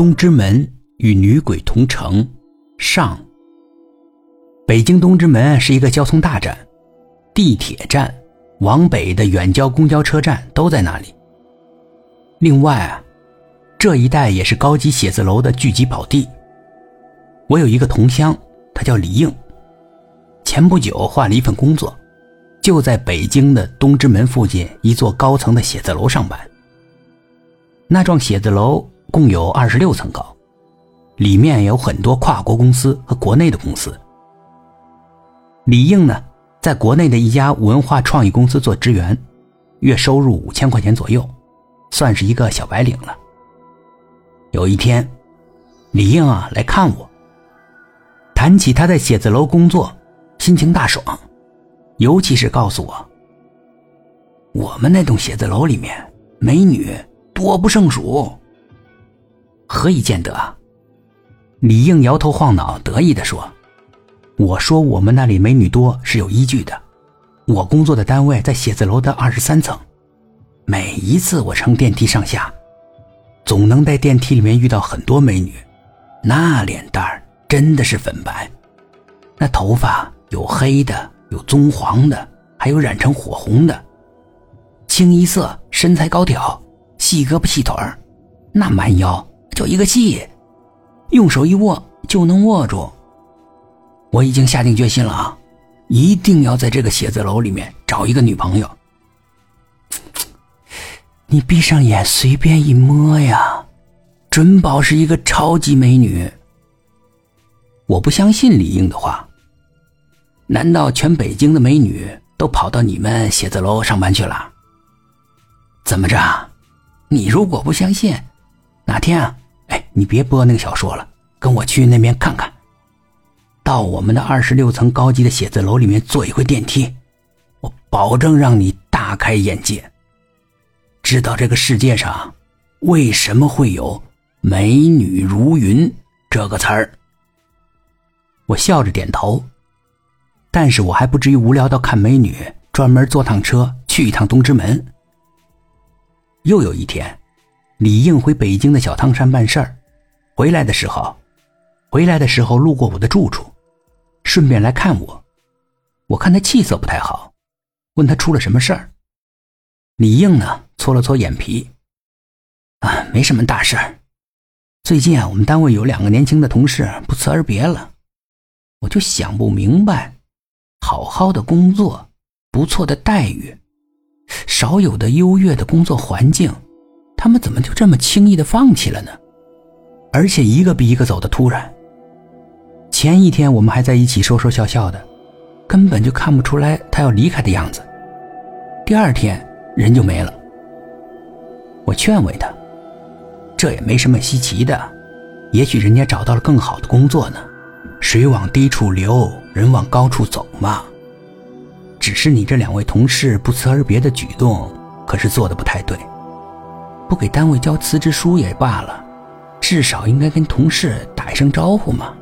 东直门与女鬼同城上。北京东直门是一个交通大站，地铁站、往北的远郊公交车站都在那里。另外啊，这一带也是高级写字楼的聚集宝地。我有一个同乡，他叫李应，前不久换了一份工作，就在北京的东直门附近一座高层的写字楼上班。那幢写字楼共有二十六层高，里面有很多跨国公司和国内的公司。李应呢，在国内的一家文化创意公司做职员，月收入五千块钱左右，算是一个小白领了。有一天，李应啊来看我，谈起他在写字楼工作，心情大爽，尤其是告诉我，我们那栋写字楼里面美女多不胜数。何以见得？李应摇头晃脑，得意地说。我说我们那里美女多是有依据的，我工作的单位在写字楼的二十三层，每一次我乘电梯上下，总能在电梯里面遇到很多美女，那脸蛋儿真的是粉白，那头发有黑的，有棕黄的，还有染成火红的，清一色，身材高挑，细胳膊细腿儿，那蛮腰就一个细，用手一握就能握住。我已经下定决心了啊，一定要在这个写字楼里面找一个女朋友。你闭上眼，随便一摸呀，准保是一个超级美女。我不相信李英的话。难道全北京的美女都跑到你们写字楼上班去了？怎么着？你如果不相信，哪天啊？你别播那个小说了，跟我去那边看看。到我们的二十六层高级的写字楼里面坐一回电梯，我保证让你大开眼界，知道这个世界上为什么会有“美女如云”这个词儿。我笑着点头，但是我还不至于无聊到看美女，专门坐趟车去一趟东直门。又有一天，李应回北京的小汤山办事儿，回来的时候。回来的时候路过我的住处，顺便来看我。我看他气色不太好，问他出了什么事儿。李应呢，搓了搓眼皮，啊，没什么大事儿。最近啊，我们单位有两个年轻的同事不辞而别了，我就想不明白，好好的工作，不错的待遇，少有的优越的工作环境，他们怎么就这么轻易的放弃了呢？而且一个比一个走的突然。前一天我们还在一起说说笑笑的，根本就看不出来他要离开的样子。第二天人就没了。我劝慰他，这也没什么稀奇的，也许人家找到了更好的工作呢。水往低处流，人往高处走嘛。只是你这两位同事不辞而别的举动，可是做的不太对。不给单位交辞职书也罢了，至少应该跟同事打一声招呼嘛。